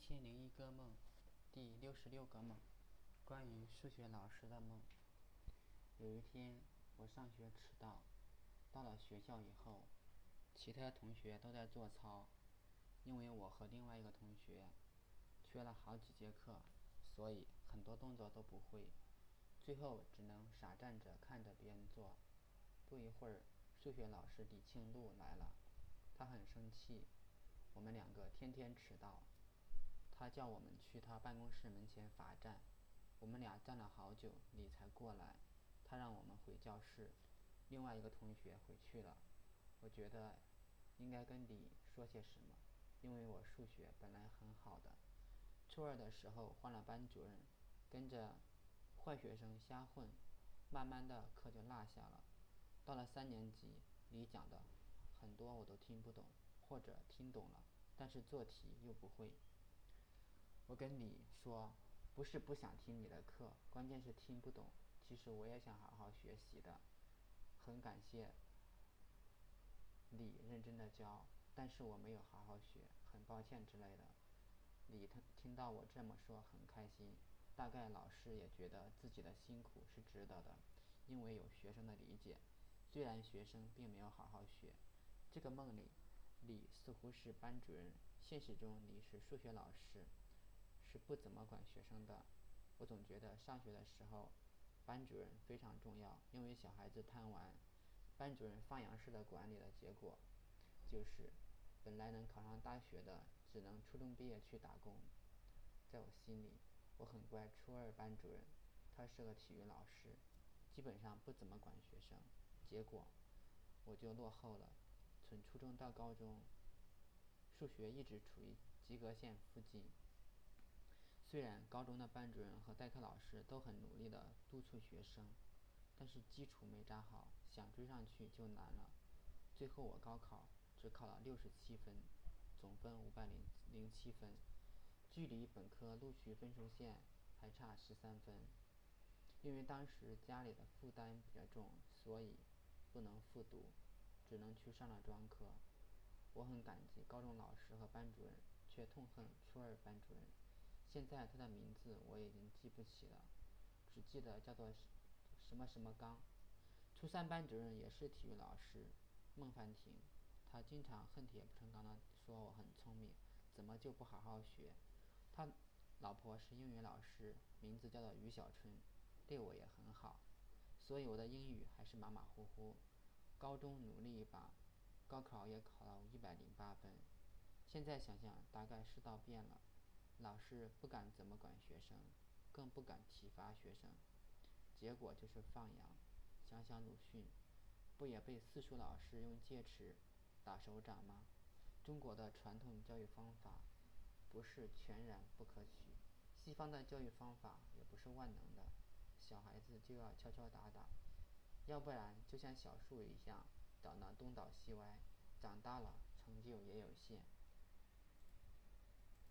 一千零一个梦，第六十六个梦，关于数学老师的梦。有一天，我上学迟到，到了学校以后，其他同学都在做操，因为我和另外一个同学缺了好几节课，所以很多动作都不会，最后只能傻站着看着别人做。不一会儿，数学老师李庆禄来了，他很生气，我们两个天天迟到。他叫我们去他办公室门前罚站，我们俩站了好久，你才过来。他让我们回教室，另外一个同学回去了。我觉得应该跟你说些什么，因为我数学本来很好的。初二的时候换了班主任，跟着坏学生瞎混，慢慢的课就落下了。到了三年级，你讲的很多我都听不懂，或者听懂了，但是做题又不会。我跟你说，不是不想听你的课，关键是听不懂。其实我也想好好学习的，很感谢你认真的教，但是我没有好好学，很抱歉之类的。李他听到我这么说很开心，大概老师也觉得自己的辛苦是值得的，因为有学生的理解。虽然学生并没有好好学，这个梦里，李似乎是班主任，现实中李是数学老师。是不怎么管学生的，我总觉得上学的时候，班主任非常重要，因为小孩子贪玩，班主任放羊式的管理的结果，就是本来能考上大学的，只能初中毕业去打工。在我心里，我很乖，初二班主任，他是个体育老师，基本上不怎么管学生，结果我就落后了，从初中到高中，数学一直处于及格线附近。虽然高中的班主任和代课老师都很努力的督促学生，但是基础没扎好，想追上去就难了。最后我高考只考了六十七分，总分五百零零七分，距离本科录取分数线还差十三分。因为当时家里的负担比较重，所以不能复读，只能去上了专科。我很感激高中老师和班主任，却痛恨初二班主任。现在他的名字我已经记不起了，只记得叫做什么什么刚。初三班主任也是体育老师，孟凡婷，他经常恨铁不成钢的说我很聪明，怎么就不好好学？他老婆是英语老师，名字叫做于小春，对我也很好，所以我的英语还是马马虎虎。高中努力一把，高考也考了一百零八分。现在想想，大概世道变了。老师不敢怎么管学生，更不敢体罚学生，结果就是放羊。想想鲁迅，不也被私塾老师用戒尺打手掌吗？中国的传统教育方法不是全然不可取，西方的教育方法也不是万能的。小孩子就要敲敲打打，要不然就像小树一样长得东倒西歪，长大了成就也有限。